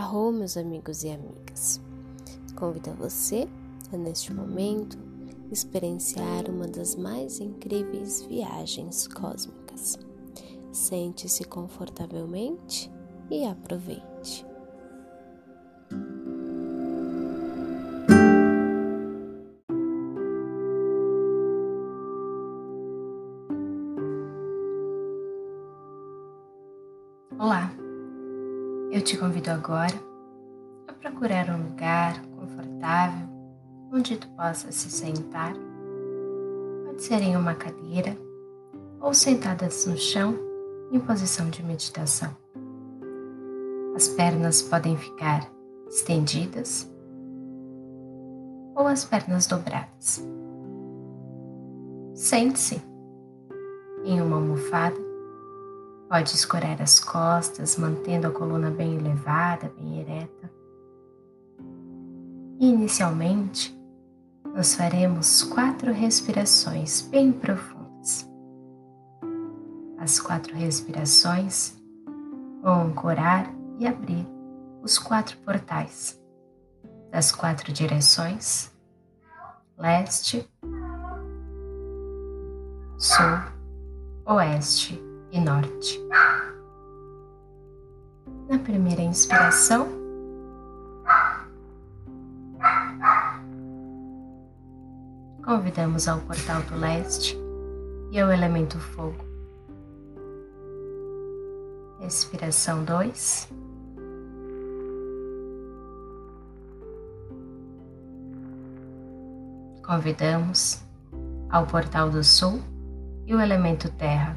Arro, meus amigos e amigas. Convido você a, neste momento, experienciar uma das mais incríveis viagens cósmicas. Sente-se confortavelmente e aproveite. Olá, eu te convido agora a procurar um lugar confortável onde tu possa se sentar. Pode ser em uma cadeira ou sentadas no chão em posição de meditação. As pernas podem ficar estendidas ou as pernas dobradas. Sente-se em uma almofada Pode escorar as costas, mantendo a coluna bem elevada, bem ereta. Inicialmente, nós faremos quatro respirações bem profundas. As quatro respirações vão ancorar e abrir os quatro portais das quatro direções: leste, sul, oeste e norte. Na primeira inspiração, convidamos ao portal do leste e ao elemento fogo. Respiração 2. Convidamos ao portal do sul e o elemento terra.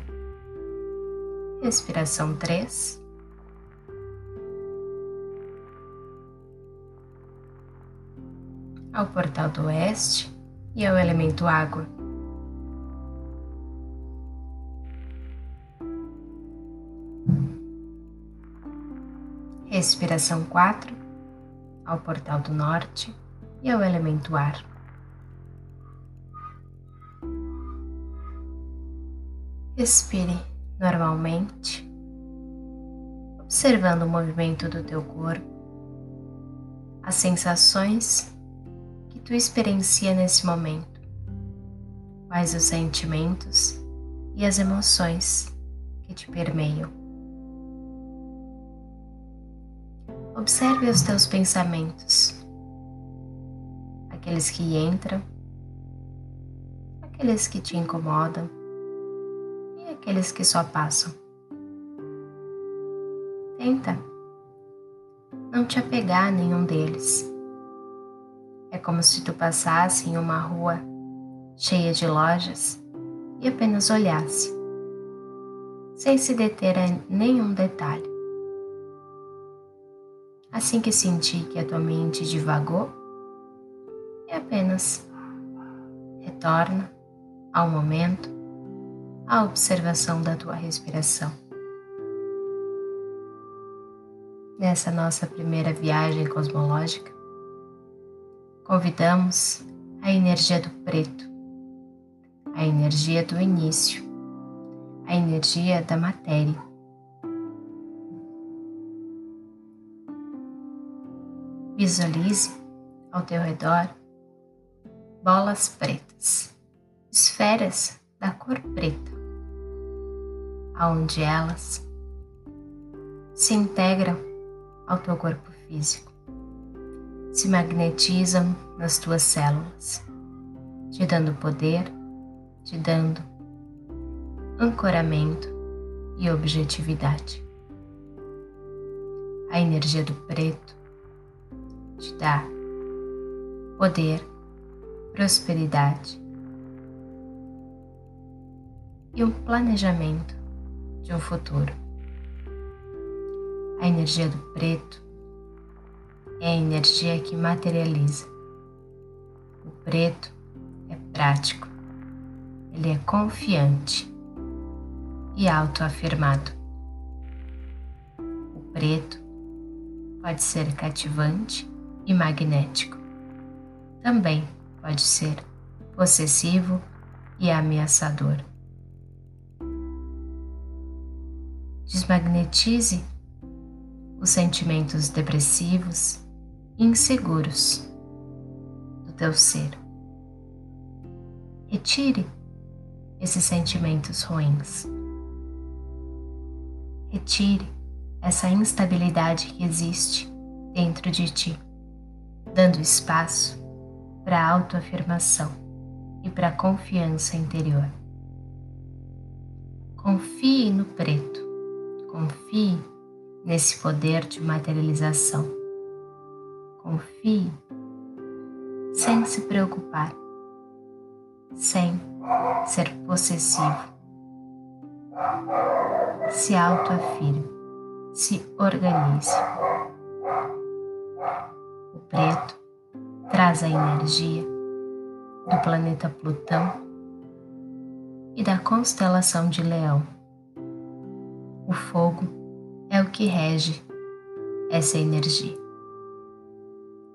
Respiração 3. Ao portal do oeste e ao elemento água. Respiração 4. Ao portal do norte e ao elemento ar. Respire normalmente, observando o movimento do teu corpo, as sensações que tu experiencia nesse momento, quais os sentimentos e as emoções que te permeiam. Observe os teus pensamentos, aqueles que entram, aqueles que te incomodam aqueles que só passam. Tenta não te apegar a nenhum deles. É como se tu passasse em uma rua cheia de lojas e apenas olhasse, sem se deter a nenhum detalhe. Assim que sentir que a tua mente divagou, e apenas retorna ao momento a observação da tua respiração. Nessa nossa primeira viagem cosmológica, convidamos a energia do preto, a energia do início, a energia da matéria. Visualize ao teu redor bolas pretas, esferas da cor preta aonde elas se integram ao teu corpo físico, se magnetizam nas tuas células, te dando poder, te dando ancoramento e objetividade. A energia do preto te dá poder, prosperidade e um planejamento de um futuro. A energia do preto é a energia que materializa. O preto é prático, ele é confiante e autoafirmado. O preto pode ser cativante e magnético. Também pode ser possessivo e ameaçador. Desmagnetize os sentimentos depressivos e inseguros do teu ser. Retire esses sentimentos ruins. Retire essa instabilidade que existe dentro de ti, dando espaço para a autoafirmação e para a confiança interior. Confie no preto, confie nesse poder de materialização. Confie sem se preocupar, sem ser possessivo. Se autoafirme, se organize. O preto traz a energia do planeta Plutão e da constelação de Leão. O fogo é o que rege essa energia.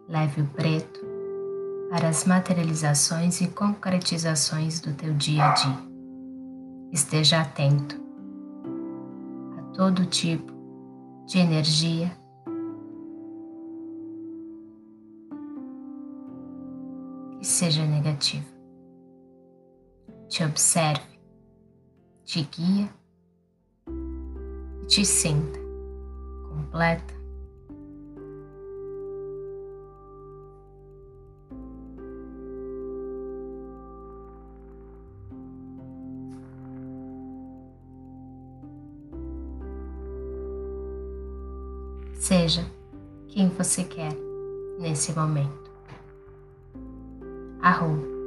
Leve o preto para as materializações e concretizações do teu dia a dia. Esteja atento a todo tipo de energia que seja negativa. Te observe, te guia te sinta completa Seja quem você quer nesse momento. Arroba